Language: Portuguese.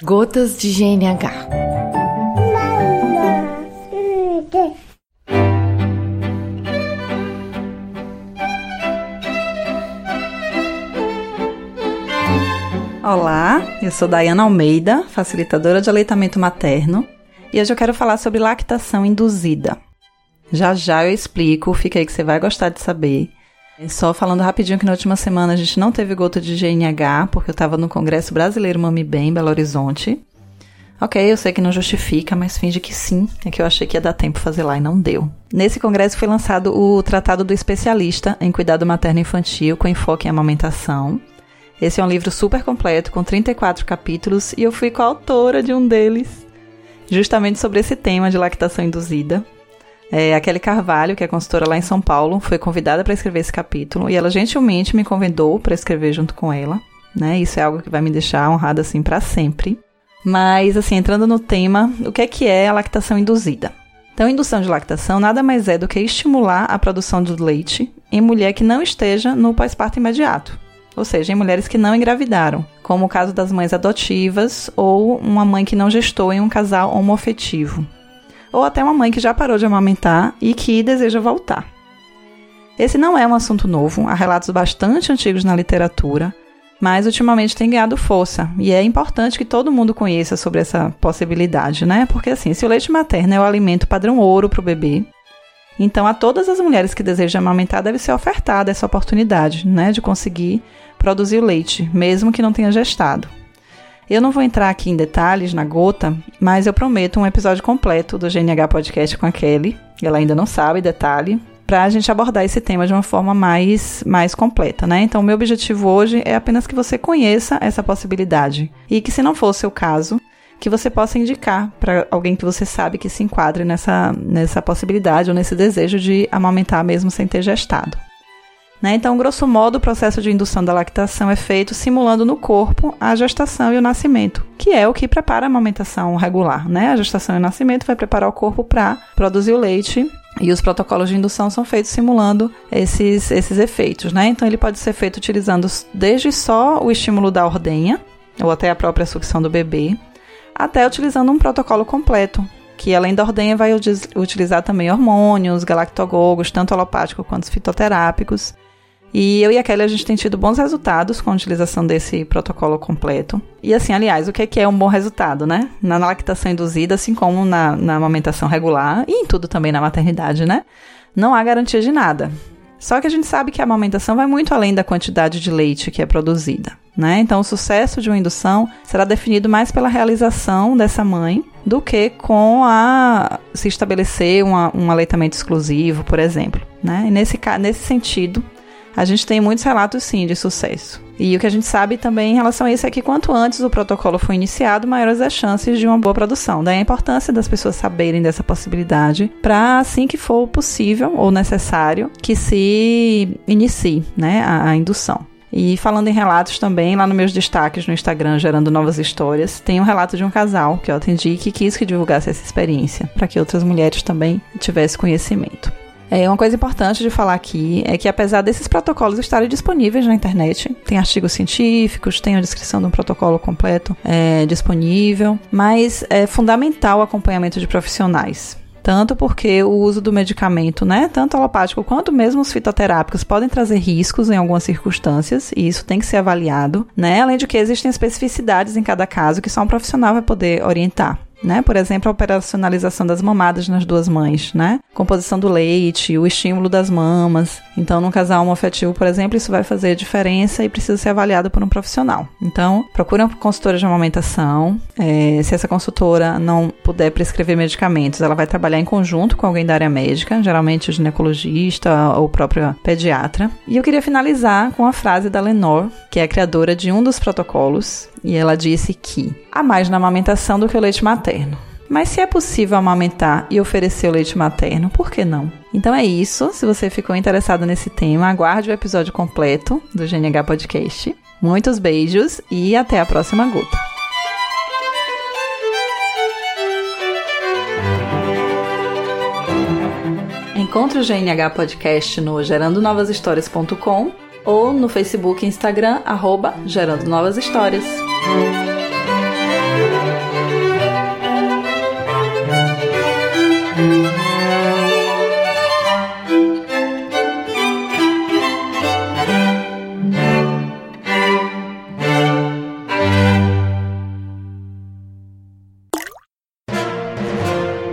Gotas de GNH. Olá, eu sou Dayana Almeida, facilitadora de aleitamento materno, e hoje eu quero falar sobre lactação induzida. Já já eu explico, fica aí que você vai gostar de saber. Só falando rapidinho que na última semana a gente não teve gota de GNH, porque eu estava no Congresso Brasileiro Mami Bem, em Belo Horizonte. Ok, eu sei que não justifica, mas finge que sim. É que eu achei que ia dar tempo fazer lá e não deu. Nesse congresso foi lançado o Tratado do Especialista em Cuidado Materno Infantil com enfoque em amamentação. Esse é um livro super completo, com 34 capítulos, e eu fui coautora de um deles, justamente sobre esse tema de lactação induzida. É, a Kelly Carvalho, que é consultora lá em São Paulo, foi convidada para escrever esse capítulo e ela gentilmente me convidou para escrever junto com ela. Né? Isso é algo que vai me deixar honrada assim para sempre. Mas assim, entrando no tema, o que é que é a lactação induzida? Então, indução de lactação nada mais é do que estimular a produção do leite em mulher que não esteja no pós-parto imediato, ou seja, em mulheres que não engravidaram, como o caso das mães adotivas ou uma mãe que não gestou em um casal homoafetivo ou até uma mãe que já parou de amamentar e que deseja voltar. Esse não é um assunto novo, há relatos bastante antigos na literatura, mas ultimamente tem ganhado força e é importante que todo mundo conheça sobre essa possibilidade, né? Porque assim, se o leite materno é o alimento padrão ouro para o bebê, então a todas as mulheres que desejam amamentar deve ser ofertada essa oportunidade, né, de conseguir produzir o leite, mesmo que não tenha gestado. Eu não vou entrar aqui em detalhes na gota, mas eu prometo um episódio completo do GNH Podcast com a Kelly, ela ainda não sabe detalhe, para a gente abordar esse tema de uma forma mais, mais completa, né? Então, meu objetivo hoje é apenas que você conheça essa possibilidade e que, se não for o seu caso, que você possa indicar para alguém que você sabe que se enquadre nessa, nessa possibilidade ou nesse desejo de amamentar mesmo sem ter gestado. Né? Então, grosso modo, o processo de indução da lactação é feito simulando no corpo a gestação e o nascimento, que é o que prepara a amamentação regular. Né? A gestação e o nascimento vai preparar o corpo para produzir o leite e os protocolos de indução são feitos simulando esses, esses efeitos. Né? Então, ele pode ser feito utilizando desde só o estímulo da ordenha, ou até a própria sucção do bebê, até utilizando um protocolo completo, que além da ordenha vai utilizar também hormônios, galactogogos, tanto alopáticos quanto fitoterápicos, e eu e a Kelly, a gente tem tido bons resultados com a utilização desse protocolo completo. E assim, aliás, o que é, é um bom resultado, né? Na lactação induzida, assim como na, na amamentação regular e em tudo também na maternidade, né? Não há garantia de nada. Só que a gente sabe que a amamentação vai muito além da quantidade de leite que é produzida. Né? Então, o sucesso de uma indução será definido mais pela realização dessa mãe do que com a se estabelecer uma, um aleitamento exclusivo, por exemplo. Né? Nesse, nesse sentido, a gente tem muitos relatos sim de sucesso. E o que a gente sabe também em relação a isso é que quanto antes o protocolo for iniciado, maiores as chances de uma boa produção. Daí a importância das pessoas saberem dessa possibilidade para assim que for possível ou necessário que se inicie, né, a, a indução. E falando em relatos também, lá nos meus destaques no Instagram, gerando novas histórias, tem um relato de um casal que eu atendi que quis que divulgasse essa experiência, para que outras mulheres também tivessem conhecimento. É, uma coisa importante de falar aqui é que, apesar desses protocolos estarem disponíveis na internet, tem artigos científicos, tem a descrição de um protocolo completo é, disponível, mas é fundamental o acompanhamento de profissionais. Tanto porque o uso do medicamento, né, tanto alopático quanto mesmo os fitoterápicos, podem trazer riscos em algumas circunstâncias, e isso tem que ser avaliado, né? Além de que existem especificidades em cada caso que só um profissional vai poder orientar né? Por exemplo, a operacionalização das mamadas nas duas mães, né? Composição do leite, o estímulo das mamas. Então, num casal homoafetivo, por exemplo, isso vai fazer diferença e precisa ser avaliado por um profissional. Então, procure uma consultora de amamentação. É, se essa consultora não puder prescrever medicamentos, ela vai trabalhar em conjunto com alguém da área médica, geralmente o ginecologista ou o próprio pediatra. E eu queria finalizar com a frase da Lenore, que é a criadora de um dos protocolos, e ela disse que há mais na amamentação do que o leite materno. Mas se é possível amamentar e oferecer o leite materno, por que não? Então é isso. Se você ficou interessado nesse tema, aguarde o episódio completo do GNH Podcast. Muitos beijos e até a próxima gota. Encontre o GNH Podcast no gerandonovashistórias.com ou no Facebook e Instagram, arroba Gerando Novas Histórias.